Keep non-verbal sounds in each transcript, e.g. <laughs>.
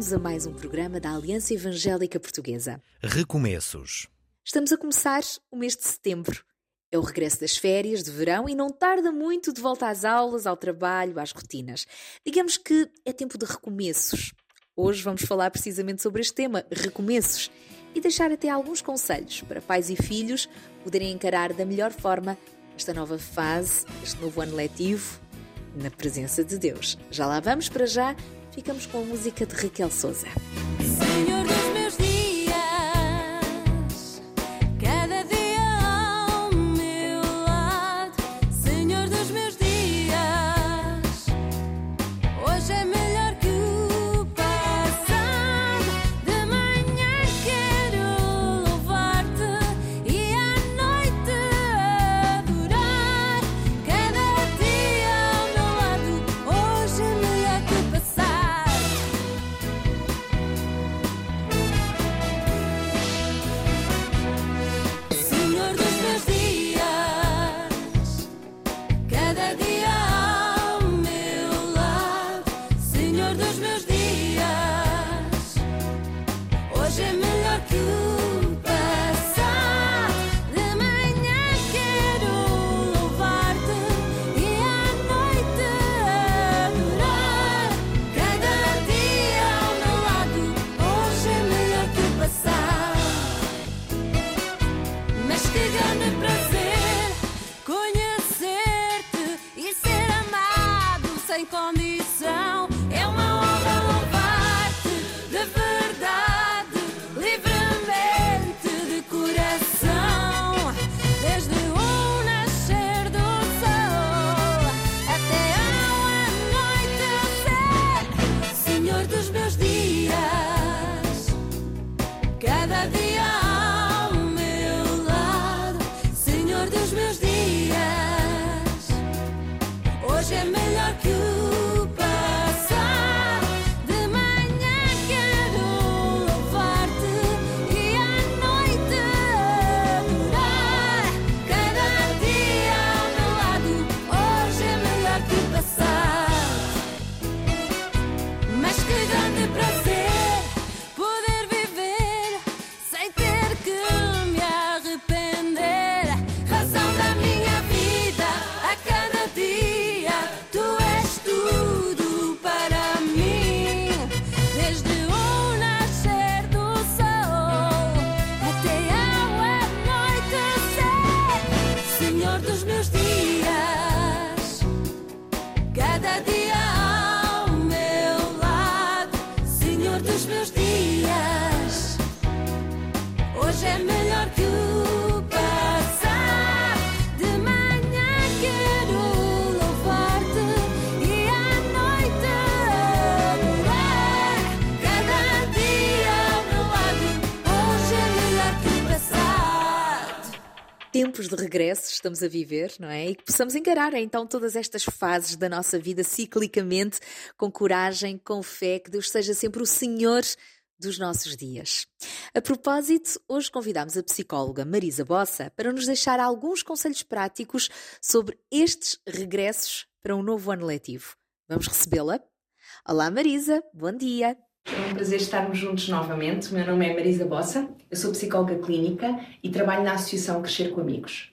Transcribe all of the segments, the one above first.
bem-vindos a mais um programa da Aliança Evangélica Portuguesa. Recomeços. Estamos a começar o mês de setembro. É o regresso das férias de verão e não tarda muito de volta às aulas, ao trabalho, às rotinas. Digamos que é tempo de recomeços. Hoje vamos falar precisamente sobre este tema, recomeços, e deixar até alguns conselhos para pais e filhos poderem encarar da melhor forma esta nova fase, este novo ano letivo, na presença de Deus. Já lá vamos para já, ficamos com a música de Raquel Souza. Senhor estamos a viver, não é? E que possamos encarar então todas estas fases da nossa vida ciclicamente, com coragem, com fé, que Deus seja sempre o Senhor dos nossos dias. A propósito, hoje convidamos a psicóloga Marisa Bossa para nos deixar alguns conselhos práticos sobre estes regressos para um novo ano letivo. Vamos recebê-la? Olá Marisa, bom dia! É um prazer estarmos juntos novamente. O meu nome é Marisa Bossa, eu sou psicóloga clínica e trabalho na Associação Crescer com Amigos.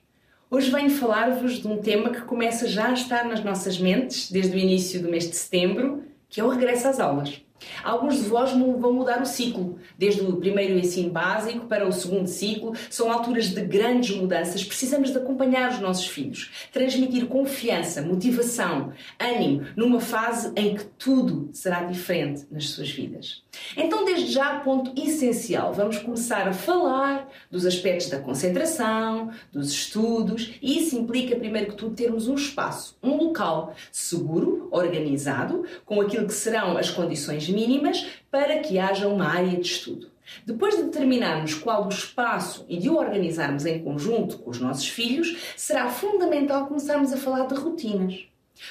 Hoje venho falar-vos de um tema que começa já a estar nas nossas mentes desde o início do mês de setembro, que é o regresso às aulas. Alguns de vós vão mudar o ciclo, desde o primeiro ensino básico para o segundo ciclo. São alturas de grandes mudanças. Precisamos de acompanhar os nossos filhos, transmitir confiança, motivação, ânimo, numa fase em que tudo será diferente nas suas vidas. Então, desde já, ponto essencial, vamos começar a falar dos aspectos da concentração, dos estudos, e isso implica, primeiro que tudo, termos um espaço, um local seguro, organizado, com aquilo que serão as condições mínimas para que haja uma área de estudo. Depois de determinarmos qual o espaço e de o organizarmos em conjunto com os nossos filhos, será fundamental começarmos a falar de rotinas.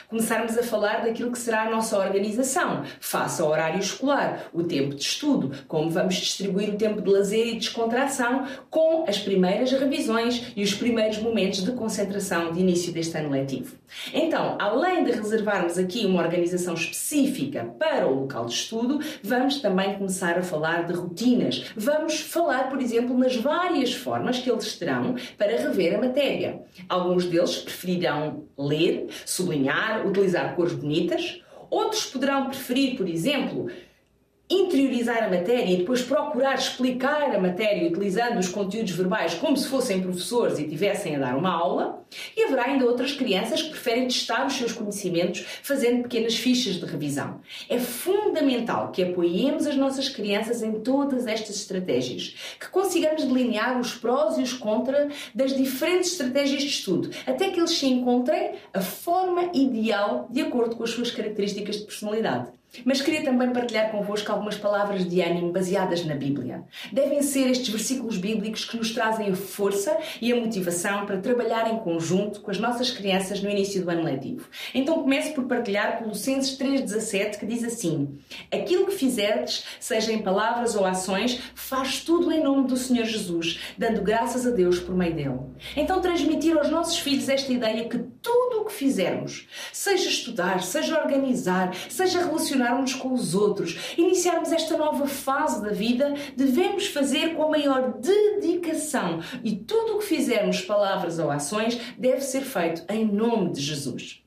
Começarmos a falar daquilo que será a nossa organização, face ao horário escolar, o tempo de estudo, como vamos distribuir o tempo de lazer e descontração com as primeiras revisões e os primeiros momentos de concentração de início deste ano letivo. Então, além de reservarmos aqui uma organização específica para o local de estudo, vamos também começar a falar de rotinas. Vamos falar, por exemplo, nas várias formas que eles terão para rever a matéria. Alguns deles preferirão ler, sublinhar, utilizar cores bonitas. Outros poderão preferir, por exemplo, interiorizar a matéria e depois procurar explicar a matéria utilizando os conteúdos verbais como se fossem professores e tivessem a dar uma aula, e haverá ainda outras crianças que preferem testar os seus conhecimentos fazendo pequenas fichas de revisão. É fundamental que apoiemos as nossas crianças em todas estas estratégias, que consigamos delinear os prós e os contras das diferentes estratégias de estudo, até que eles se encontrem a forma ideal de acordo com as suas características de personalidade. Mas queria também partilhar convosco algumas palavras de ânimo baseadas na Bíblia. Devem ser estes versículos bíblicos que nos trazem a força e a motivação para trabalhar em conjunto com as nossas crianças no início do ano letivo. Então começo por partilhar Colossenses 3,17 que diz assim: Aquilo que fizerdes, seja em palavras ou ações, faz tudo em nome do Senhor Jesus, dando graças a Deus por meio dele. Então transmitir aos nossos filhos esta ideia que tudo o que fizermos, seja estudar, seja organizar, seja relacionarmos com os outros, iniciarmos esta nova fase da vida, devemos fazer com a maior dedicação e tudo o que fizermos, palavras ou ações, deve ser feito em nome de Jesus.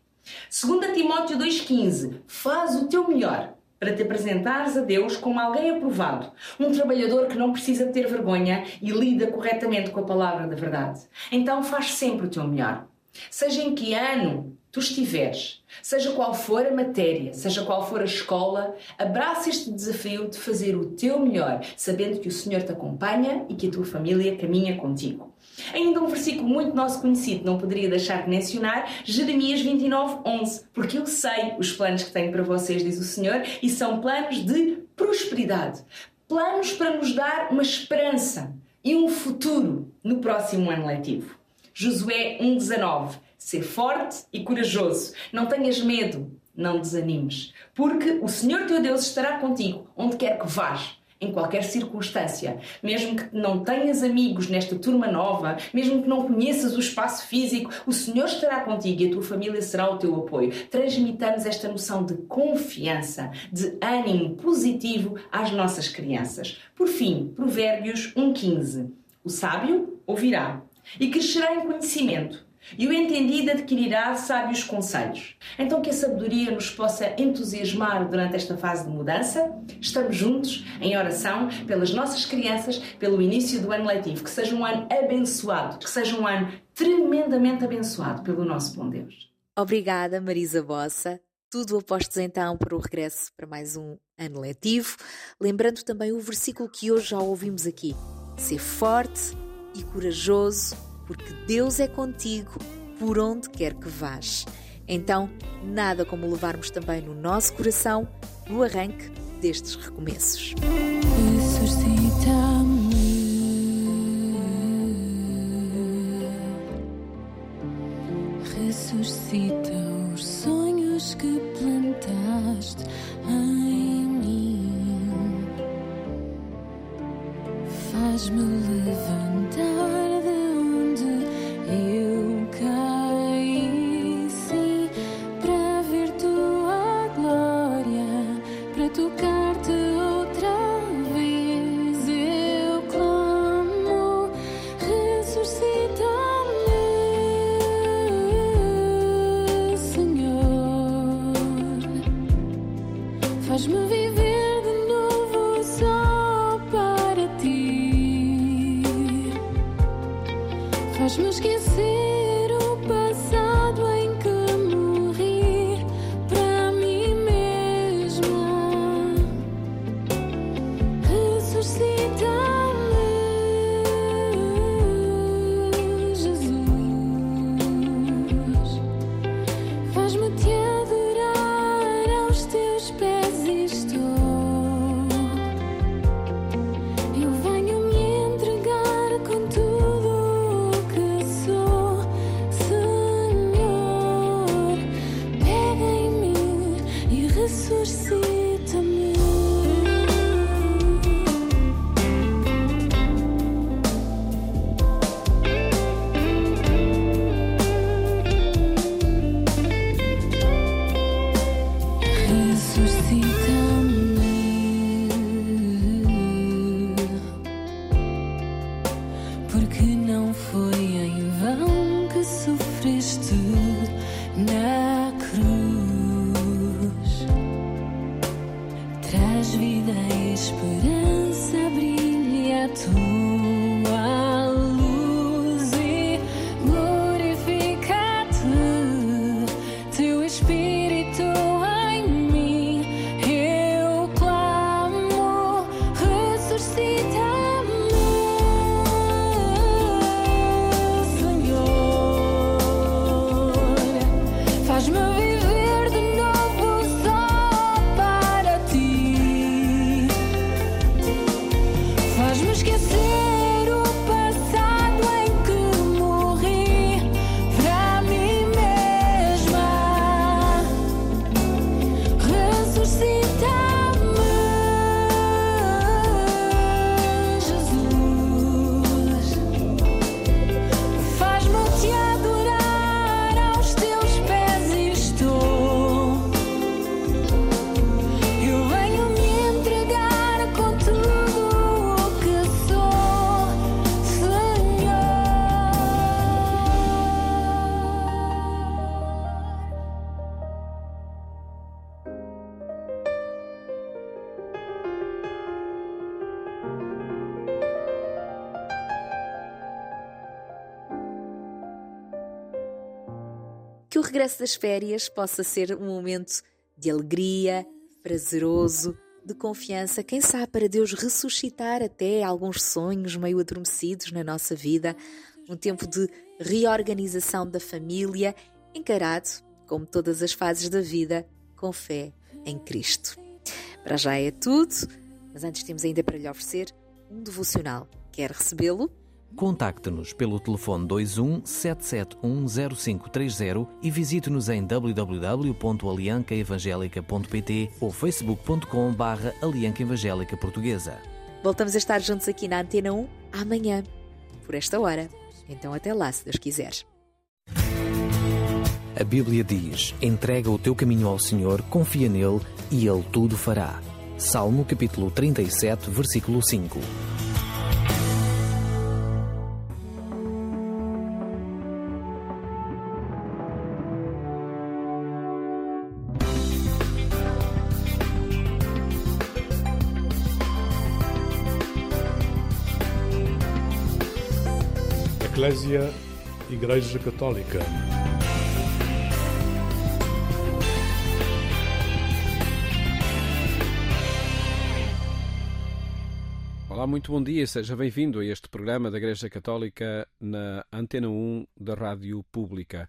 2 Timóteo 2,15 Faz o teu melhor para te apresentares a Deus como alguém aprovado, um trabalhador que não precisa ter vergonha e lida corretamente com a palavra da verdade. Então faz sempre o teu melhor. Seja em que ano tu estiveres, seja qual for a matéria, seja qual for a escola, abraça este desafio de fazer o teu melhor, sabendo que o Senhor te acompanha e que a tua família caminha contigo. Ainda um versículo muito nosso conhecido, não poderia deixar de mencionar, Jeremias 29, 11. Porque eu sei os planos que tenho para vocês, diz o Senhor, e são planos de prosperidade. Planos para nos dar uma esperança e um futuro no próximo ano letivo. Josué 1,19 Ser forte e corajoso, não tenhas medo, não desanimes, porque o Senhor teu Deus estará contigo onde quer que vás em qualquer circunstância. Mesmo que não tenhas amigos nesta turma nova, mesmo que não conheças o espaço físico, o Senhor estará contigo e a tua família será o teu apoio. Transmitamos esta noção de confiança, de ânimo positivo às nossas crianças. Por fim, Provérbios 1,15. O sábio ouvirá e crescerá em conhecimento e o entendido adquirirá sábios conselhos. Então, que a sabedoria nos possa entusiasmar durante esta fase de mudança. Estamos juntos em oração pelas nossas crianças, pelo início do ano letivo. Que seja um ano abençoado, que seja um ano tremendamente abençoado pelo nosso bom Deus. Obrigada, Marisa Bossa. Tudo apostos então para o regresso para mais um ano letivo. Lembrando também o versículo que hoje já ouvimos aqui: Ser forte e corajoso porque Deus é contigo por onde quer que vás. Então, nada como levarmos também no nosso coração no arranque destes recomeços. Ressuscita-me, ressuscita os sonhos que plantaste em mim, faz-me levantar regresso das férias possa ser um momento de alegria, prazeroso, de confiança, quem sabe para Deus ressuscitar até alguns sonhos meio adormecidos na nossa vida, um tempo de reorganização da família, encarado, como todas as fases da vida, com fé em Cristo. Para já é tudo, mas antes temos ainda para lhe oferecer um devocional. Quer recebê-lo? Contacte-nos pelo telefone 21 7710530 e visite-nos em www.aliancaevangelica.pt ou facebook.com barra Alianca Evangélica Portuguesa. Voltamos a estar juntos aqui na Antena 1 amanhã, por esta hora. Então até lá, se Deus quiser. A Bíblia diz: entrega o teu caminho ao Senhor, confia nele e ele tudo fará. Salmo capítulo 37, versículo 5. Igreja Católica. Olá, muito bom dia, seja bem-vindo a este programa da Igreja Católica na Antena 1 da Rádio Pública.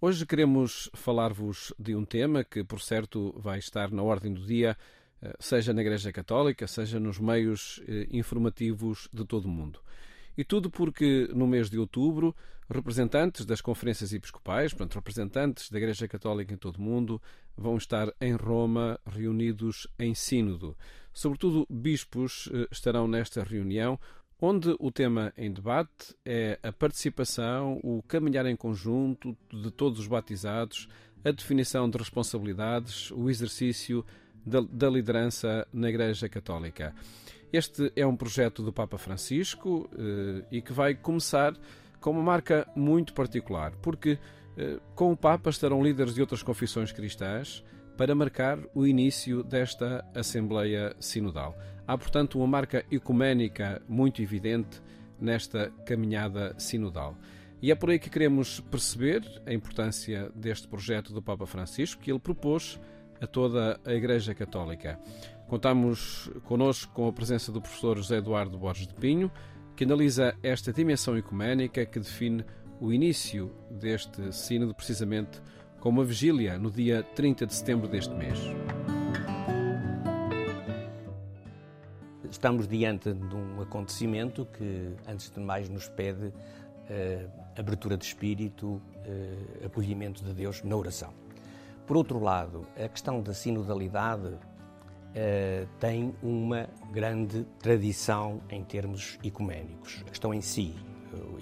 Hoje queremos falar-vos de um tema que, por certo, vai estar na ordem do dia, eh, seja na Igreja Católica, seja nos meios eh, informativos de todo o mundo. E tudo porque no mês de outubro, representantes das conferências episcopais, portanto, representantes da Igreja Católica em todo o mundo, vão estar em Roma reunidos em Sínodo. Sobretudo, bispos eh, estarão nesta reunião, onde o tema em debate é a participação, o caminhar em conjunto de todos os batizados, a definição de responsabilidades, o exercício da, da liderança na Igreja Católica. Este é um projeto do Papa Francisco eh, e que vai começar com uma marca muito particular, porque eh, com o Papa estarão líderes de outras confissões cristãs para marcar o início desta Assembleia Sinodal. Há, portanto, uma marca ecuménica muito evidente nesta caminhada sinodal. E é por aí que queremos perceber a importância deste projeto do Papa Francisco que ele propôs a toda a Igreja Católica. Contamos connosco com a presença do professor José Eduardo Borges de Pinho, que analisa esta dimensão ecuménica que define o início deste sínodo precisamente com uma vigília no dia 30 de setembro deste mês. Estamos diante de um acontecimento que, antes de mais, nos pede eh, abertura de espírito, eh, acolhimento de Deus na oração. Por outro lado, a questão da sinodalidade eh, tem uma grande tradição em termos ecuménicos. A questão em si,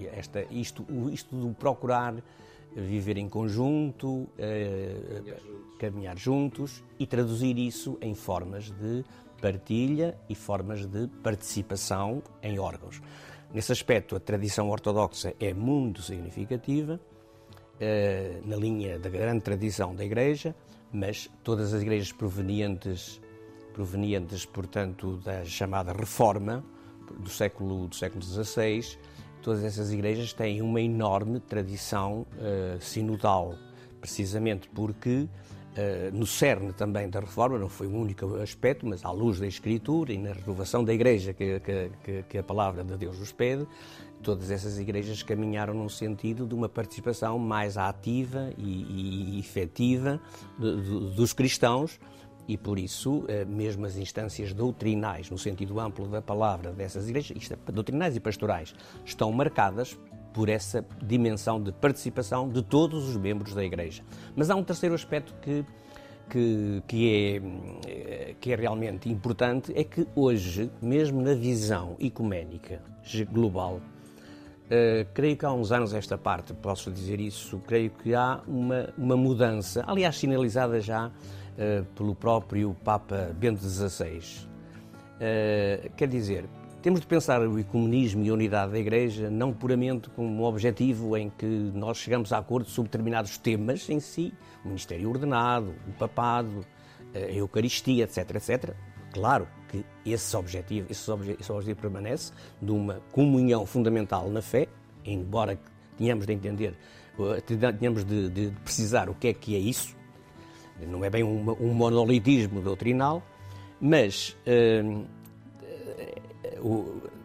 eh, esta, isto, isto do procurar viver em conjunto, eh, caminhar juntos e traduzir isso em formas de partilha e formas de participação em órgãos. Nesse aspecto, a tradição ortodoxa é muito significativa, eh, na linha da grande tradição da Igreja, mas todas as igrejas provenientes, provenientes portanto, da chamada Reforma, do século, do século XVI, todas essas igrejas têm uma enorme tradição uh, sinodal, precisamente porque uh, no cerne também da reforma, não foi o único aspecto, mas à luz da Escritura e na renovação da igreja que, que, que a palavra de Deus nos pede, todas essas igrejas caminharam num sentido de uma participação mais ativa e, e efetiva de, de, dos cristãos e por isso, eh, mesmo as instâncias doutrinais, no sentido amplo da palavra dessas igrejas, é, doutrinais e pastorais, estão marcadas por essa dimensão de participação de todos os membros da igreja. Mas há um terceiro aspecto que que, que, é, que é realmente importante é que hoje, mesmo na visão ecuménica global, Uh, creio que há uns anos esta parte, posso dizer isso, creio que há uma, uma mudança, aliás sinalizada já pelo próprio Papa Bento XVI. Uh, quer dizer, temos de pensar o ecumenismo e a unidade da Igreja não puramente como um objetivo em que nós chegamos a acordo sobre determinados temas em si, o ministério ordenado, o papado, a Eucaristia, etc, etc. Claro que esse objetivo, esse objetivo, esse objetivo permanece de uma comunhão fundamental na fé, embora tenhamos de entender, tenhamos de, de precisar o que é que é isso, não é bem um, um monolitismo doutrinal, mas uh,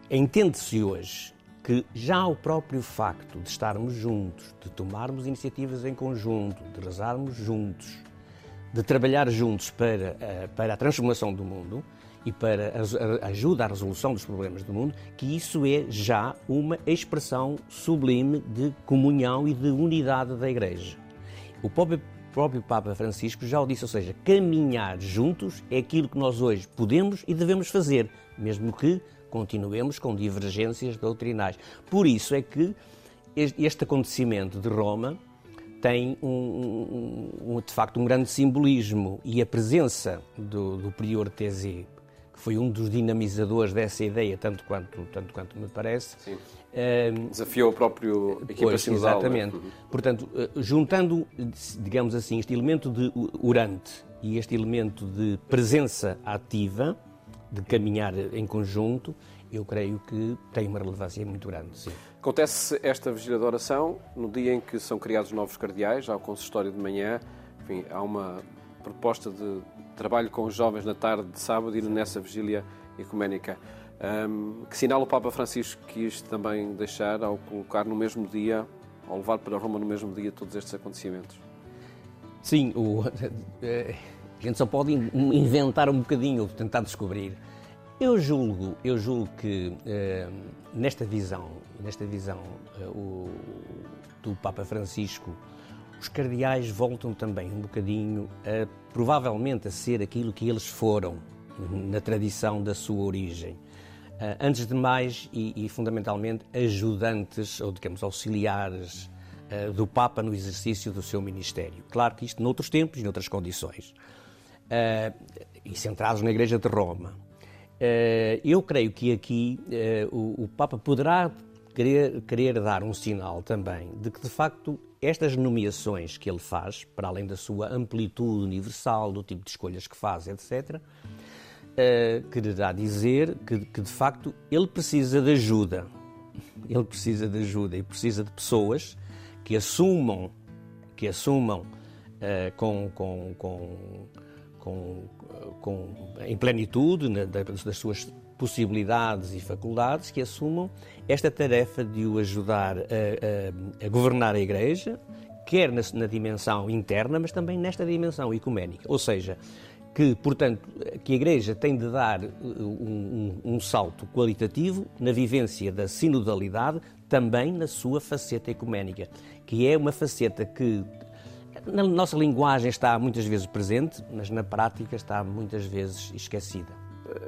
entende-se hoje que já o próprio facto de estarmos juntos, de tomarmos iniciativas em conjunto, de rezarmos juntos, de trabalhar juntos para, uh, para a transformação do mundo e para a ajuda à resolução dos problemas do mundo, que isso é já uma expressão sublime de comunhão e de unidade da Igreja. O próprio, próprio Papa Francisco já o disse, ou seja, caminhar juntos é aquilo que nós hoje podemos e devemos fazer, mesmo que continuemos com divergências doutrinais. Por isso é que este acontecimento de Roma tem um, um, um, de facto um grande simbolismo e a presença do, do prior Tézé, que foi um dos dinamizadores dessa ideia, tanto quanto, tanto quanto me parece. Sim. Um, Desafiou o próprio equipa pois, sinodal. Exatamente. Né? Portanto, juntando, digamos assim, este elemento de orante e este elemento de presença ativa, de caminhar em conjunto, eu creio que tem uma relevância muito grande. Sim. Acontece esta vigília de oração no dia em que são criados novos cardeais, há o consistório de manhã, enfim, há uma proposta de trabalho com os jovens na tarde de sábado e nessa vigília ecuménica. Um, que sinal o Papa Francisco quis também deixar ao colocar no mesmo dia, ao levar para Roma no mesmo dia todos estes acontecimentos? Sim, o, <laughs> a gente só pode inventar um bocadinho, tentar descobrir. Eu julgo, eu julgo que eh, nesta visão, nesta visão eh, o, do Papa Francisco, os cardeais voltam também um bocadinho a, provavelmente a ser aquilo que eles foram na tradição da sua origem. Uh, antes de mais e, e, fundamentalmente ajudantes ou digamos auxiliares uh, do Papa no exercício do seu ministério. Claro que isto noutros tempos e noutras condições. Uh, e centrados na Igreja de Roma. eu creio que aqui o, o, Papa poderá querer, querer dar um sinal também de que de facto estas nomeações que ele faz, para além da sua amplitude universal, do tipo de escolhas que faz, etc., uh, quererá dizer que, que, de facto, ele precisa de ajuda. Ele precisa de ajuda e precisa de pessoas que assumam, que assumam uh, com, com, com, com, com, em plenitude na, das suas possibilidades e faculdades que assumam esta tarefa de o ajudar a, a, a governar a Igreja, quer na, na, dimensão interna, mas também nesta dimensão ecuménica. Ou seja, que, portanto, que a Igreja tem de dar uh, um, um, um salto qualitativo na vivência da sinodalidade, também na sua faceta ecuménica, que é uma faceta que na nossa linguagem está muitas vezes presente, mas na prática está muitas vezes esquecida.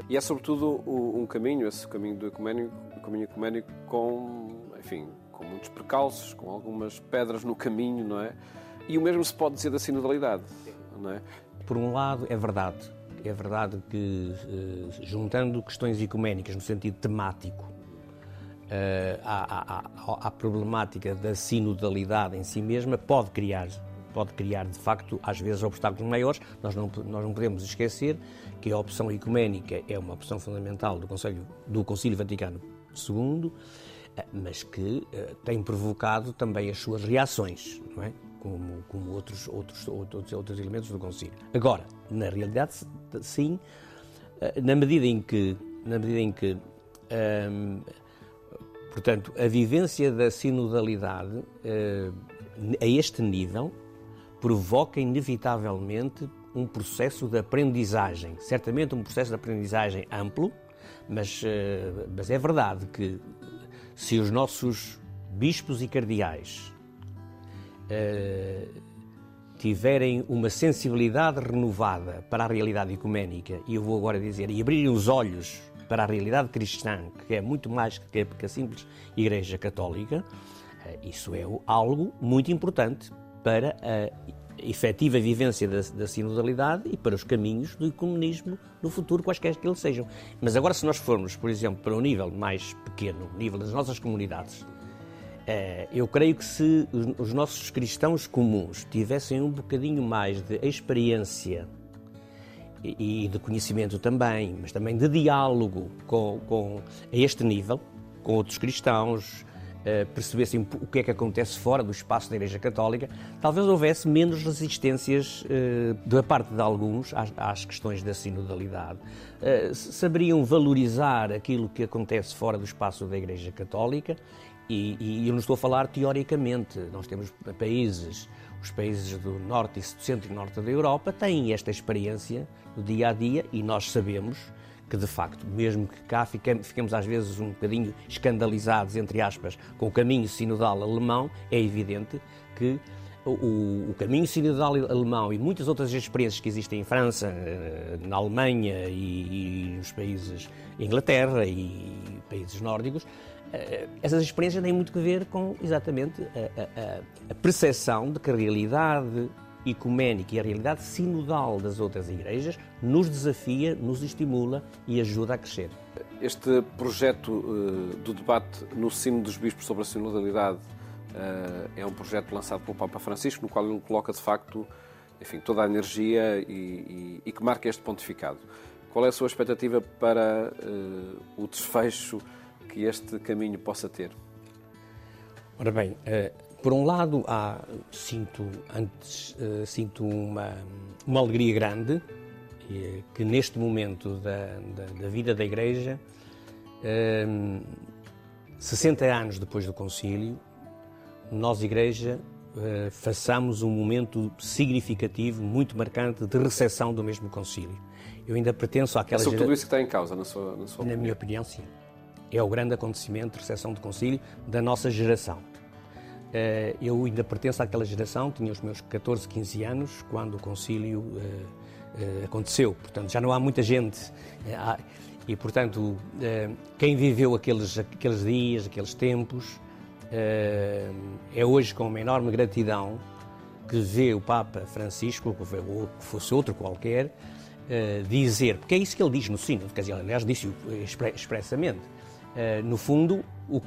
E é sobretudo um caminho, esse caminho do ecuménico, caminho ecuménico com, enfim, com muitos percalços, com algumas pedras no caminho, não é? E o mesmo se pode dizer da sinodalidade, não é? Por um lado, é verdade. É verdade que, eh, juntando questões ecuménicas no sentido temático, à, à, à, à problemática da sinodalidade em si mesma, pode criar pode criar, de facto, às vezes obstáculos maiores. Nós não, nós não podemos esquecer que a opção ecuménica é uma opção fundamental do Conselho, do Concílio Vaticano II, eh, mas que eh, tem provocado também as suas reações, não é? Como, como outros, outros, outros, outros elementos do Concílio. Agora, na realidade, sim, eh, na medida em que, na medida em que ehm, portanto, a vivência da sinodalidade a este nível provoca inevitavelmente um processo de aprendizagem, certamente um processo de aprendizagem amplo, mas, mas é verdade que se os nossos bispos e cardeais uh, tiverem uma sensibilidade renovada para a realidade ecuménica, e eu vou agora dizer, e abrirem os olhos para a realidade cristã, que é muito mais que a simples Igreja Católica, uh, isso é algo muito importante para a efetiva vivência da, da, sinodalidade e para os caminhos do ecumenismo no futuro, quaisquer que eles sejam. Mas agora, se nós formos, por exemplo, para um nível mais pequeno, nível das nossas comunidades, eh, eu creio que se os nossos cristãos comuns tivessem um bocadinho mais de experiência e de conhecimento também, mas também de diálogo com, com a este nível, com outros cristãos, uh, percebessem o que é que acontece fora do espaço da Igreja Católica, talvez houvesse menos resistências uh, da parte de alguns às, questões da sinodalidade. Saberiam valorizar aquilo que acontece fora do espaço da Igreja Católica e, e, eu não estou a falar teoricamente. Nós temos países, os países do norte e centro e norte da Europa têm esta experiência do dia a dia e nós sabemos que de facto, mesmo que cá fiquemos às vezes um bocadinho escandalizados, entre aspas, com o caminho sinodal alemão, é evidente que o, o, caminho sinodal alemão e muitas outras experiências que existem em França, eh, na Alemanha e, e nos países Inglaterra e países nórdicos, eh, essas experiências têm muito a ver com exatamente a, a, a percepção de que a realidade ecuménica e a realidade sinodal das outras igrejas nos desafia, nos estimula e ajuda a crescer. Este projeto uh, do debate no sino dos bispos sobre a sinodalidade uh, é um projeto lançado pelo Papa Francisco, no qual ele coloca de facto enfim, toda a energia e, e, e que marca este pontificado. Qual é a sua expectativa para uh, o desfecho que este caminho possa ter? Ora bem, por um lado, há, sinto, antes, uh, sinto uma, uma alegria grande que neste momento da, da, da vida da Igreja, um, ehm, 60 anos depois do Concílio, nós, Igreja, uh, façamos um momento significativo, muito marcante, de recepção do mesmo Concílio. Eu ainda pertenço àquela... É sobre tudo isso que está em causa, na sua, na sua Na minha opinião, sim. É o grande acontecimento de recepção do Concílio da nossa geração. Eh, eu ainda pertenço àquela geração, tinha os meus 14, 15 anos, quando o concílio eh, eh, aconteceu. Portanto, já não há muita gente. E, portanto, quem viveu aqueles, aqueles dias, aqueles tempos, é hoje com uma enorme gratidão que vê o Papa Francisco, ou que fosse outro qualquer, dizer, porque é isso que ele diz no sino, quer dizer, aliás, disse expressamente, no fundo, o,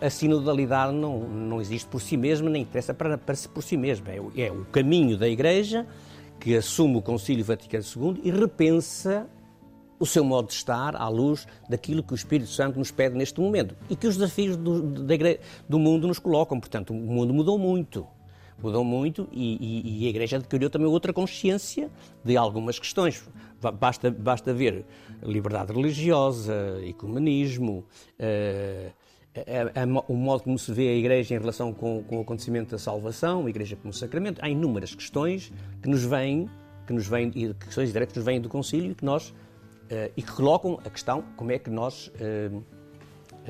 a sinodalidade não, não existe por si mesma, nem interessa para, para por si mesma. É, é o caminho da Igreja que assume o Concílio Vaticano II e repensa o seu modo de estar à luz daquilo que o Espírito Santo nos pede neste momento e que os desafios do, do mundo nos colocam. Portanto, o mundo mudou muito. Mudou muito e, e, e, a Igreja adquiriu também outra consciência de algumas questões. Basta, basta ver liberdade religiosa, ecumenismo, uh, a, a, o modo como se vê a Igreja em relação com, com o acontecimento da salvação, a Igreja como sacramento. Há inúmeras questões que nos vêm, que nos vêm, questões diretas que nos vêm do Concílio que nós, uh, e que colocam a questão como é que nós uh,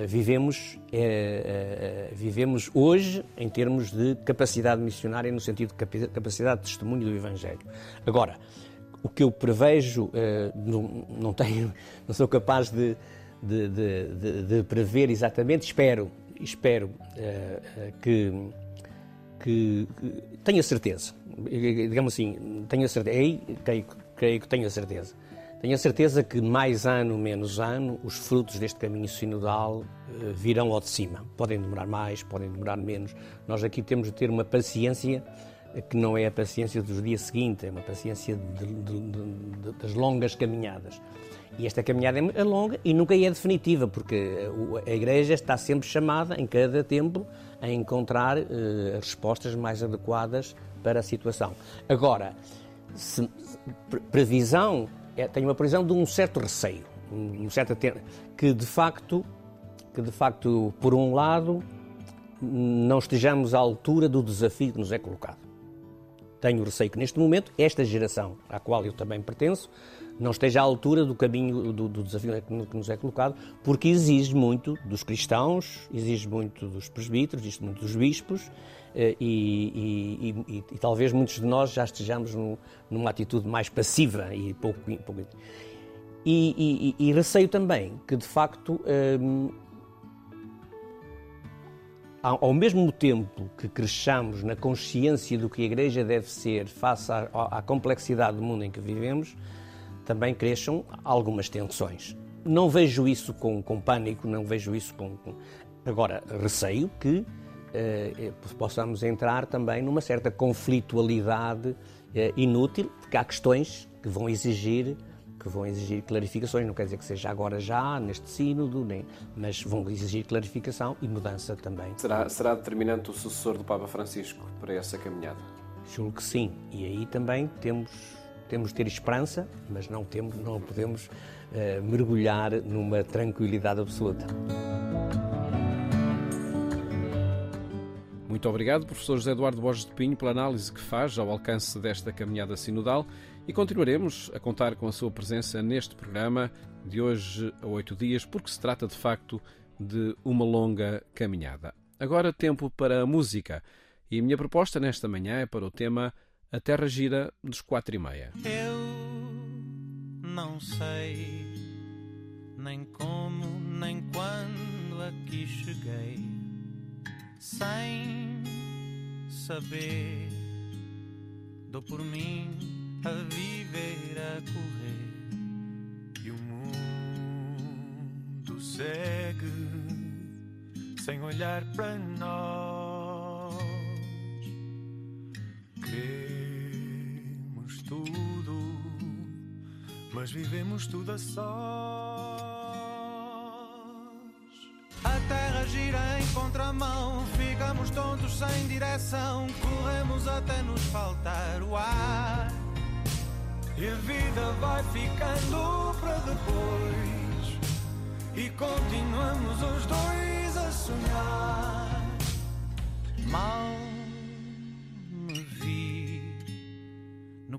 vivemos, uh, vivemos hoje em termos de capacidade missionária, no sentido de capacidade de testemunho do Evangelho. Agora, o que eu prevejo, não, não, tenho, não sou capaz de de, de, de, prever exatamente. Espero, espero que, que, que tenha certeza. Digamos assim, tenho certeza. Aí creio, creio que tenho a certeza. Tenho a certeza que mais ano, menos ano, os frutos deste caminho sinodal uh, virão ao de cima. Podem demorar mais, podem demorar menos. Nós aqui temos de ter uma paciência que não é a paciência do dia seguinte, é uma paciência de, de, de, das longas caminhadas. E esta caminhada é longa e nunca é definitiva, porque a Igreja está sempre chamada, em cada tempo, a encontrar uh, respostas mais adequadas para a situação. Agora, se, previsão, é, tem uma previsão de um certo receio, um certo que de facto, que de facto, por um lado, não estejamos à altura do desafio que nos é colocado. Tenho receio que neste momento esta geração à qual eu também pertenço não esteja à altura do caminho, do, do desafio que nos é colocado, porque exige muito dos cristãos, exige muito dos presbíteros, exige muito dos bispos, eh, e, e, e, e talvez muitos de nós já estejamos numa atitude mais passiva e pouco. pouco e, receio também que, de facto, hum, ao mesmo tempo que cresçamos na consciência do que a Igreja deve ser face à, à complexidade do mundo em que vivemos, também cresçam algumas tensões. Não vejo isso com, com pânico, não vejo isso com. com... Agora, receio que eh, possamos entrar também numa certa conflitualidade eh, inútil, porque há questões que vão exigir que vão exigir clarificações, não quer dizer que seja agora já, neste sínodo, nem, mas vão exigir clarificação e mudança também. Será, será determinante o sucessor do Papa Francisco para essa caminhada? Julgo que sim, e aí também temos temos de ter esperança, mas não, temos, não podemos uh, mergulhar numa tranquilidade absoluta. Muito obrigado, professor José Eduardo Borges de Pinho, pela análise que faz ao alcance desta caminhada sinodal e continuaremos a contar com a sua presença neste programa de hoje a oito dias, porque se trata de facto de uma longa caminhada. Agora, tempo para a música. E a minha proposta nesta manhã é para o tema a Terra gira dos quatro e meia. Eu não sei nem como nem quando aqui cheguei, sem saber. Dou por mim a viver, a correr, e o mundo segue sem olhar para nós. Mas vivemos tudo a sós. A terra gira em contramão, ficamos tontos sem direção, corremos até nos faltar o ar. E a vida vai ficando para depois, e continuamos os dois a sonhar. Mal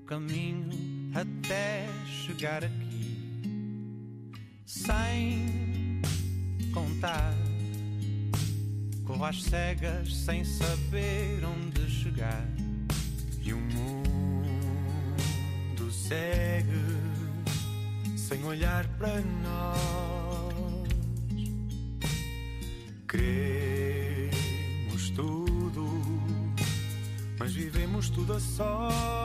caminho até chegar aqui sem contar. Corro às cegas sem saber onde chegar. E o mundo segue sem olhar para nós. Queremos tudo a sós.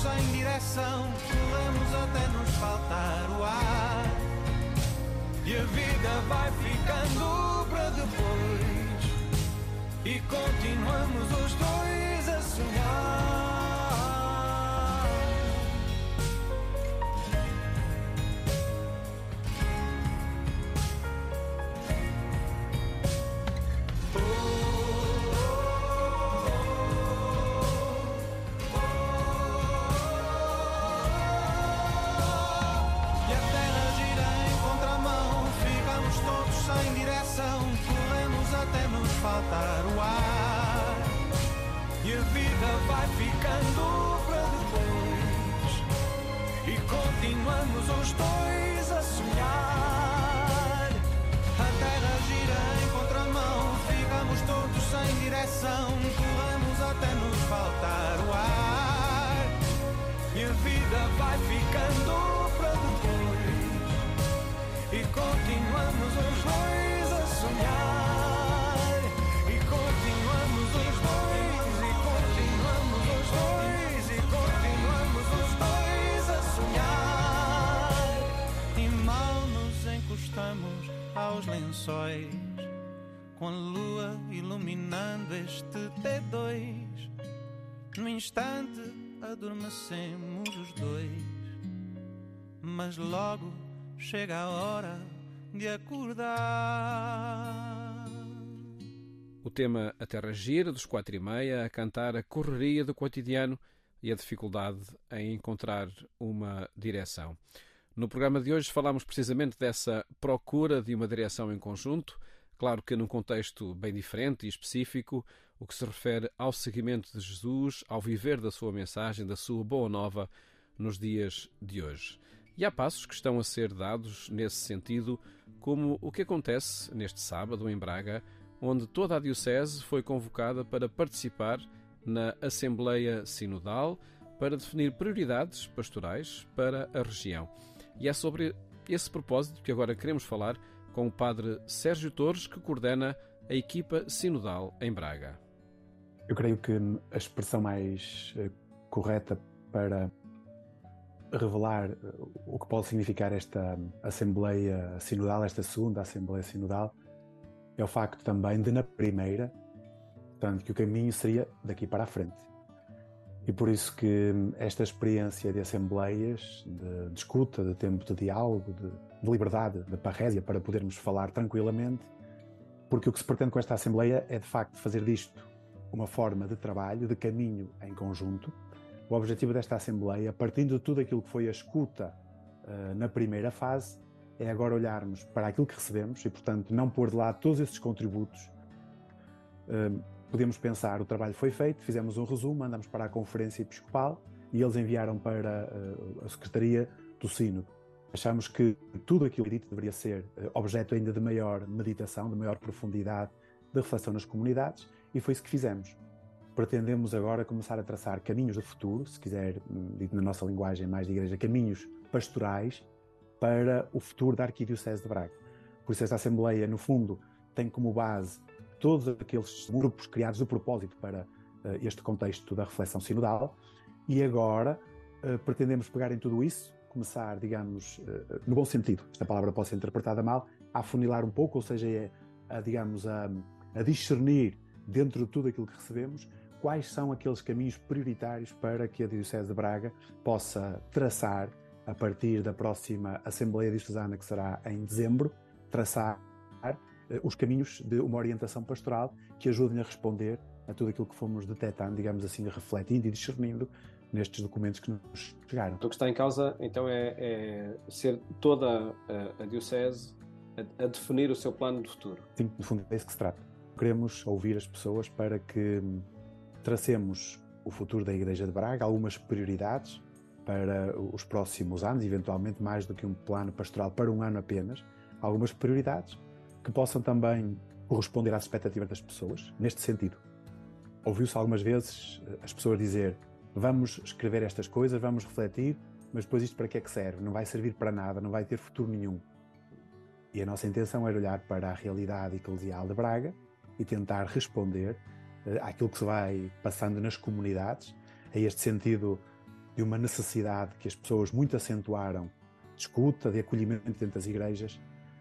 sem direção, corremos até nos faltar o ar. E a vida vai ficando para depois, e continuamos os dois a sonhar. Faltar o ar. E a vida vai ficando para depois. E continuamos os dois a sonhar. A terra gira em contramão, ficamos todos sem direção, corremos até nos faltar o ar. E a vida vai ficando para depois. E continuamos os dois lençóis com a lua iluminando este T2. No instante adormecemos os dois, mas logo chega a hora de acordar. O tema A Terra Gira, dos quatro e meia, a cantar a correria do cotidiano e a dificuldade em encontrar uma direção. No programa de hoje falamos precisamente dessa procura de uma direção em conjunto, claro que num contexto bem diferente e específico, o que se refere ao seguimento de Jesus, ao viver da sua mensagem, da sua boa nova nos dias de hoje. E há passos que estão a ser dados nesse sentido, como o que acontece neste sábado em Braga, onde toda a Diocese foi convocada para participar na Assembleia Sinodal para definir prioridades pastorais para a região. E é sobre esse propósito que agora queremos falar com o Padre Sérgio Torres, que coordena a equipa sinodal em Braga. Eu creio que a expressão mais eh, correta para revelar eh, o que pode significar esta Assembleia Sinodal, esta segunda Assembleia Sinodal, é o facto também de, na primeira, portanto, que o caminho seria daqui para a frente. E por isso que esta experiência de assembleias, de, de escuta, de tempo de diálogo, de, de liberdade, de parrésia, para podermos falar tranquilamente, porque o que se pretende com esta Assembleia é de facto fazer disto uma forma de trabalho, de caminho em conjunto. O objetivo desta Assembleia, partindo de tudo aquilo que foi a escuta uh, na primeira fase, é agora olharmos para aquilo que recebemos e, portanto, não pôr de lado todos esses contributos. Uh, podemos pensar, o trabalho foi feito, fizemos um resumo, mandamos para a Conferência Episcopal e eles enviaram para uh, a Secretaria do Sínodo. Achamos que tudo aquilo dito deveria ser objeto ainda de maior meditação, de maior profundidade, de reflexão nas comunidades e foi isso que fizemos. Pretendemos agora começar a traçar caminhos de futuro, se quiser, dito na nossa linguagem mais de igreja, caminhos pastorais para o futuro da Arquidiocese de Braga. Por isso, esta Assembleia, no fundo, tem como base todos aqueles grupos criados de propósito para uh, este contexto da reflexão sinodal. E agora uh, pretendemos pegar em tudo isso, começar, digamos, uh, no bom sentido, esta palavra pode ser interpretada mal, a afunilar um pouco, ou seja, é, a, digamos, a, a discernir dentro de tudo aquilo que recebemos, quais são aqueles caminhos prioritários para que a Diocese de Braga possa traçar, a partir da próxima Assembleia Diocesana, que será em dezembro, traçar eh, os caminhos de uma orientação pastoral que ajudem a responder a tudo aquilo que fomos detectando, digamos assim, refletindo e discernindo nestes documentos que nos chegaram. O que está em causa, então, é, é ser toda a, a Diocese a, a definir o seu plano de futuro. Sim, no fundo é isso que se trata queremos ouvir as pessoas para que tracemos o futuro da Igreja de Braga, algumas prioridades para os próximos anos, eventualmente mais do que um plano pastoral para um ano apenas, algumas prioridades que possam também corresponder às expectativas das pessoas, neste sentido. Ouviu-se algumas vezes as pessoas dizer: vamos escrever estas coisas, vamos refletir, mas depois isto para que é que serve? Não vai servir para nada, não vai ter futuro nenhum. E a nossa intenção era olhar para a realidade eclesial de Braga e tentar responder uh, àquilo que se vai passando nas comunidades, a este sentido de uma necessidade que as pessoas muito acentuaram de escuta, de acolhimento dentro das igrejas,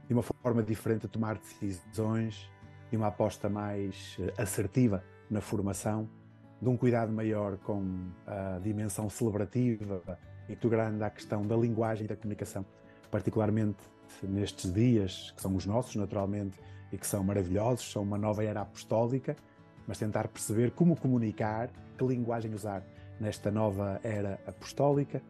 de uma forma diferente de tomar decisões, de uma aposta mais uh, assertiva na formação, de um cuidado maior com a dimensão celebrativa, integrando a questão da linguagem e da comunicação, particularmente nestes dias, que são os nossos, naturalmente, e que são maravilhosos, são uma nova era apostólica, mas tentar perceber como comunicar, que linguagem usar nesta nova era apostólica,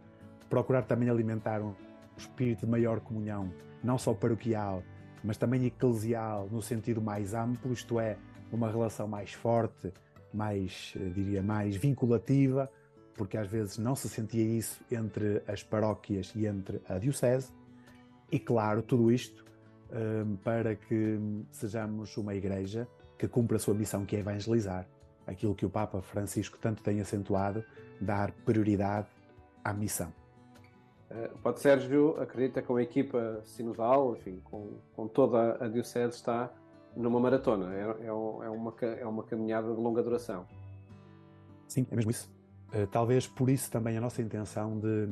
procurar também alimentar um espírito de maior comunhão, não só paroquial, mas também eclesial, no sentido mais amplo, isto é, uma relação mais forte, mais, eh, diria, mais vinculativa, porque às vezes não se sentia isso entre as paróquias e entre a diocese. E claro, tudo isto um, para que sejamos uma igreja que cumpra a sua missão, que é evangelizar. Aquilo que o Papa Francisco tanto tem acentuado, dar prioridade à missão. Uh, o Padre Sérgio acredita que a equipa sinodal, enfim, com, com toda a Diocese, está numa maratona, é, é, é, uma, é uma caminhada de longa duração. Sim, é mesmo isso. Uh, talvez por isso também a nossa intenção de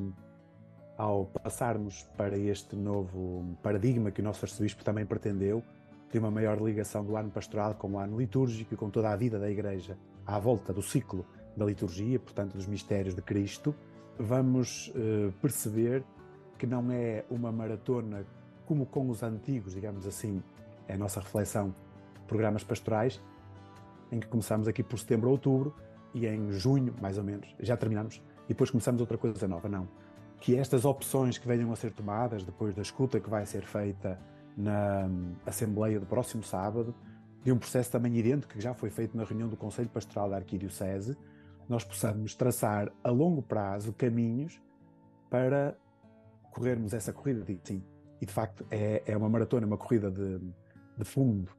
ao passarmos para este novo paradigma que o nosso arcebispo também pretendeu, de uma maior ligação do ano pastoral com o ano litúrgico e com toda a vida da Igreja à volta do ciclo da liturgia, portanto, dos mistérios de Cristo, vamos eh, perceber que não é uma maratona como com os antigos, digamos assim, é a nossa reflexão, programas pastorais, em que começamos aqui por setembro, outubro, e em junho, mais ou menos, já terminamos, e depois começamos outra coisa nova. Não. Que estas opções que venham a ser tomadas depois da escuta que vai ser feita na hum, Assembleia do próximo sábado, de um processo também idêntico que já foi feito na reunião do Conselho Pastoral da Arquidiocese, nós possamos traçar a longo prazo caminhos para corrermos essa corrida de sim. E de facto é, é uma maratona, uma corrida de, de fundo.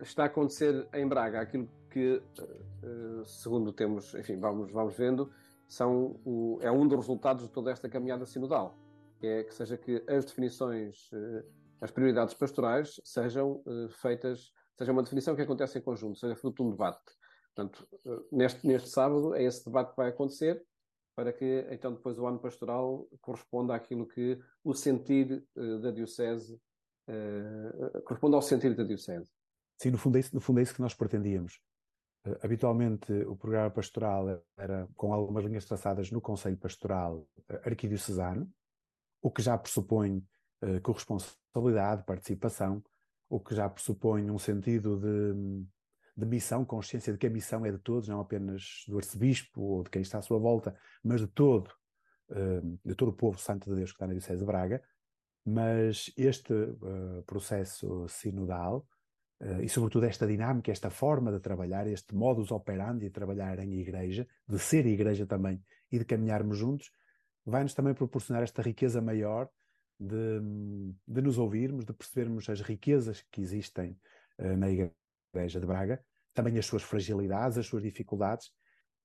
Está a acontecer em Braga aquilo que, eh, segundo temos, enfim, vamos, vamos vendo, são o, é um dos resultados de toda esta caminhada sinodal, é que seja que as definições, eh, as prioridades pastorais sejam eh, feitas, seja uma definição que acontece em conjunto, seja fruto de um debate. Portanto, neste, neste sábado é esse debate que vai acontecer para que então depois o ano pastoral corresponda àquilo que o sentir da Diocese corresponda ao sentir da Diocese. Sim, no fundo, é isso, no fundo é isso que nós pretendíamos. Uh, habitualmente o programa pastoral era com algumas linhas traçadas no Conselho Pastoral uh, Arquidiocesano, o que já pressupõe uh, corresponsabilidade, participação, o que já pressupõe um sentido de, de missão, consciência de que a missão é de todos, não apenas do arcebispo ou de quem está à sua volta, mas de todo, de todo o povo santo de Deus que está na Diocese de Braga. Mas este processo sinodal, Uh, e sobretudo esta dinâmica, esta forma de trabalhar, este modus operandi de trabalhar em igreja, de ser igreja também e de caminharmos juntos, vai-nos também proporcionar esta riqueza maior de, de, nos ouvirmos, de percebermos as riquezas que existem na igreja de Braga, também as suas fragilidades, as suas dificuldades.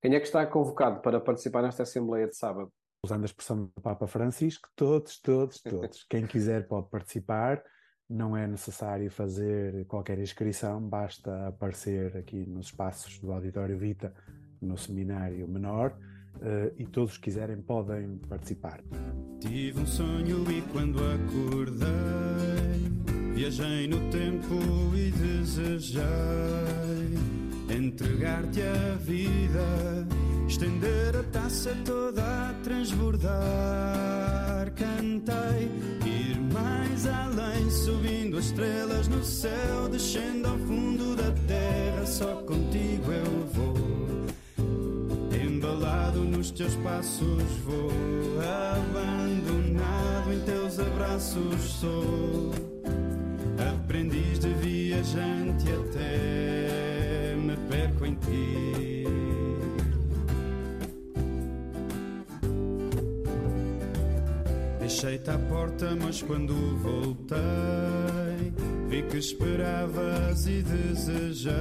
Quem é que está convocado para participar nesta Assembleia de sábado? Usando a expressão do Papa Francisco, todos, todos, todos. <laughs> Quem quiser pode participar não é necessário fazer qualquer inscrição, basta aparecer aqui nos espaços do Auditório Vita, no seminário menor, uh, e todos que quiserem podem participar. Tive um sonho e quando acordei, viajei no tempo e desejei entregar-te a vida, estender a taça toda a transbordar. Cantei mais além, subindo as estrelas no céu, descendo ao fundo da terra, só contigo eu vou. Embalado nos teus passos vou, abandonado em teus abraços sou. Deixei-te à porta, mas quando voltei, vi que esperavas e desejei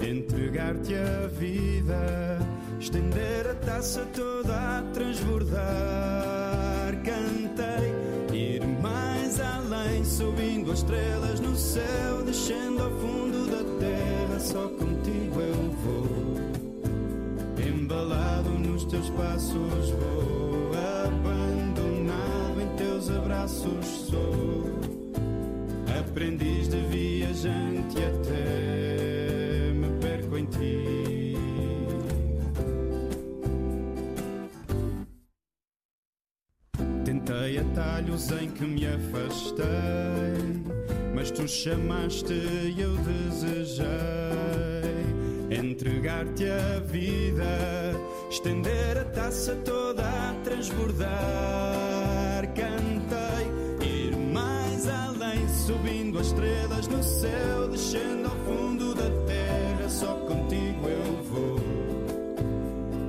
entregar-te a vida, estender a taça toda a transbordar. Cantei, ir mais além, subindo as estrelas no céu, descendo ao fundo da terra, só contigo eu vou. Embalado nos teus passos abraços sou, aprendiz de viajante até me perco em ti. Tentei atalhos em que me afastei, mas tu chamaste e eu desejei entregar-te a vida, estender a taça toda a transbordar. Subindo as estrelas no céu, descendo ao fundo da terra. Só contigo eu vou,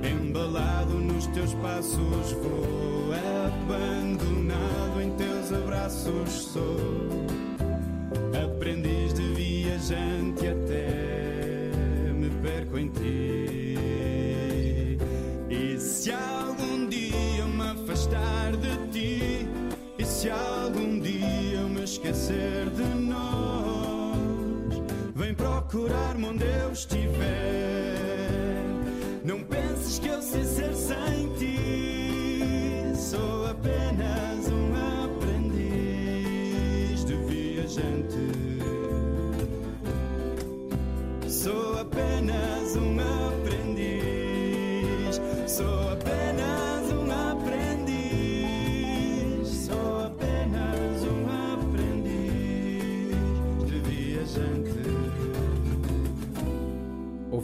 embalado nos teus passos vou, abandonado em teus abraços sou, aprendiz de viajante até eu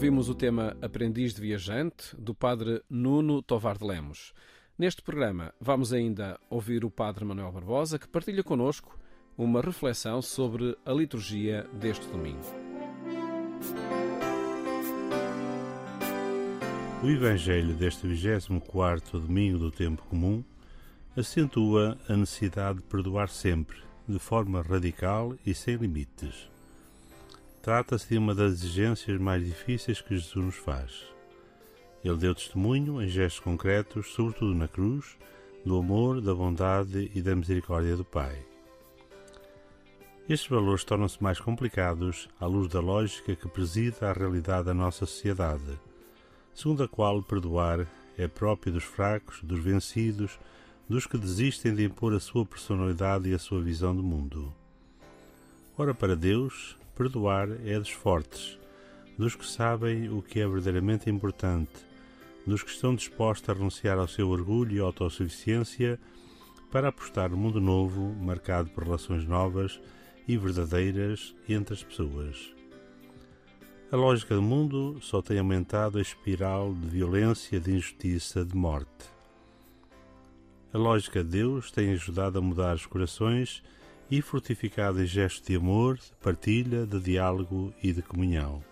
Ouvimos o tema Aprendiz de Viajante, do padre Nuno Tovar de Lemos. Neste programa, vamos ainda ouvir o padre Manuel Barbosa, que partilha connosco uma reflexão sobre a liturgia deste domingo. O Evangelho deste 24 domingo do tempo comum acentua a necessidade de perdoar sempre, de forma radical e sem limites. Trata-se de uma das exigências mais difíceis que Jesus nos faz. Ele deu testemunho em gestos concretos, sobretudo na cruz, do amor, da bondade e da misericórdia do Pai. Estes valores tornam-se mais complicados à luz da lógica que presida a realidade da nossa sociedade, segundo a qual perdoar é próprio dos fracos, dos vencidos, dos que desistem de impor a sua personalidade e a sua visão do mundo. Ora, para Deus, perdoar é dos fortes, dos que sabem o que é verdadeiramente importante, dos que estão dispostos a renunciar ao seu orgulho e autossuficiência para apostar no mundo novo, marcado por relações novas e verdadeiras entre as pessoas. A lógica do mundo só tem aumentado a espiral de violência, de injustiça, de morte. A lógica de Deus tem ajudado a mudar os corações e fortificado em gestos de amor, de partilha, de diálogo e de comunhão.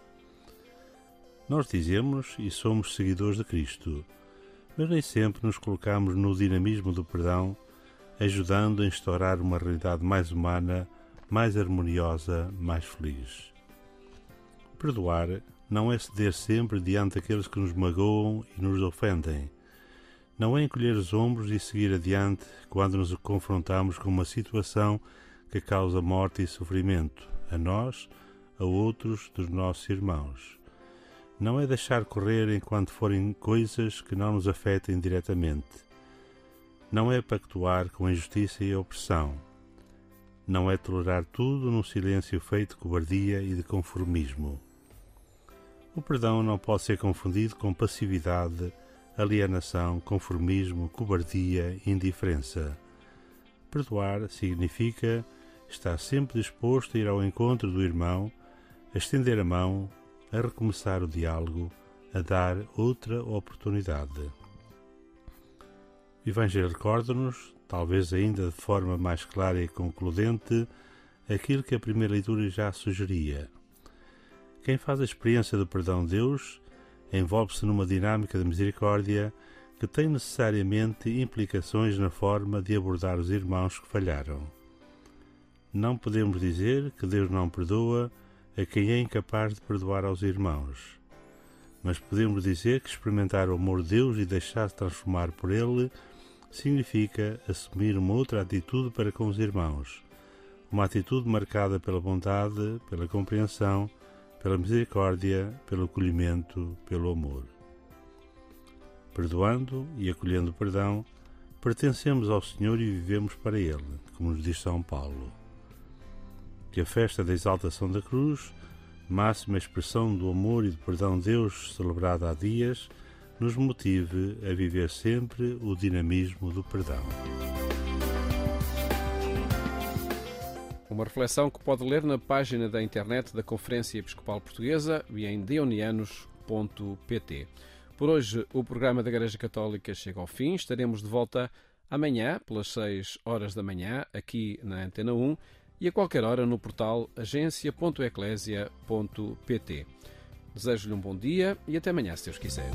Nós dizemos e somos seguidores de Cristo, mas nem sempre nos colocamos no dinamismo do perdão, ajudando a instaurar uma realidade mais humana, mais harmoniosa, mais feliz. Perdoar não é ceder sempre diante daqueles que nos magoam e nos ofendem. Não é encolher os ombros e seguir adiante quando nos confrontamos com uma situação que causa morte e sofrimento, a nós, a outros dos nossos irmãos. Não é deixar correr enquanto forem coisas que não nos afetem diretamente. Não é pactuar com injustiça e opressão. Não é tolerar tudo num silêncio feito de cobardia e de conformismo. O perdão não pode ser confundido com passividade, alienação, conformismo, cobardia indiferença. Perdoar significa estar sempre disposto a ir ao encontro do irmão, a estender a mão, a recomeçar o diálogo, a dar outra oportunidade. O Evangelho recorda-nos, talvez ainda de forma mais clara e concludente, aquilo que a primeira leitura já sugeria. Quem faz a experiência do perdão de Deus envolve-se numa dinâmica de misericórdia que tem necessariamente implicações na forma de abordar os irmãos que falharam. Não podemos dizer que Deus não perdoa a quem é incapaz de perdoar aos irmãos, mas podemos dizer que experimentar o amor de Deus e deixar-se transformar por ele significa assumir uma outra atitude para com os irmãos, uma atitude marcada pela bondade, pela compreensão, pela misericórdia, pelo acolhimento, pelo amor. Perdoando e acolhendo o perdão, pertencemos ao Senhor e vivemos para Ele, como nos diz São Paulo. Que a festa da exaltação da cruz, máxima expressão do amor e do perdão de Deus celebrada há dias, nos motive a viver sempre o dinamismo do perdão. Uma reflexão que pode ler na página da internet da Conferência Episcopal Portuguesa e em deonianos.pt. Por hoje, o programa da Igreja Católica chega ao fim. Estaremos de volta amanhã, pelas 6 horas da manhã, aqui na Antena 1 e a qualquer hora no portal agência.eclésia.pt. Desejo-lhe um bom dia e até amanhã, se Deus quiser.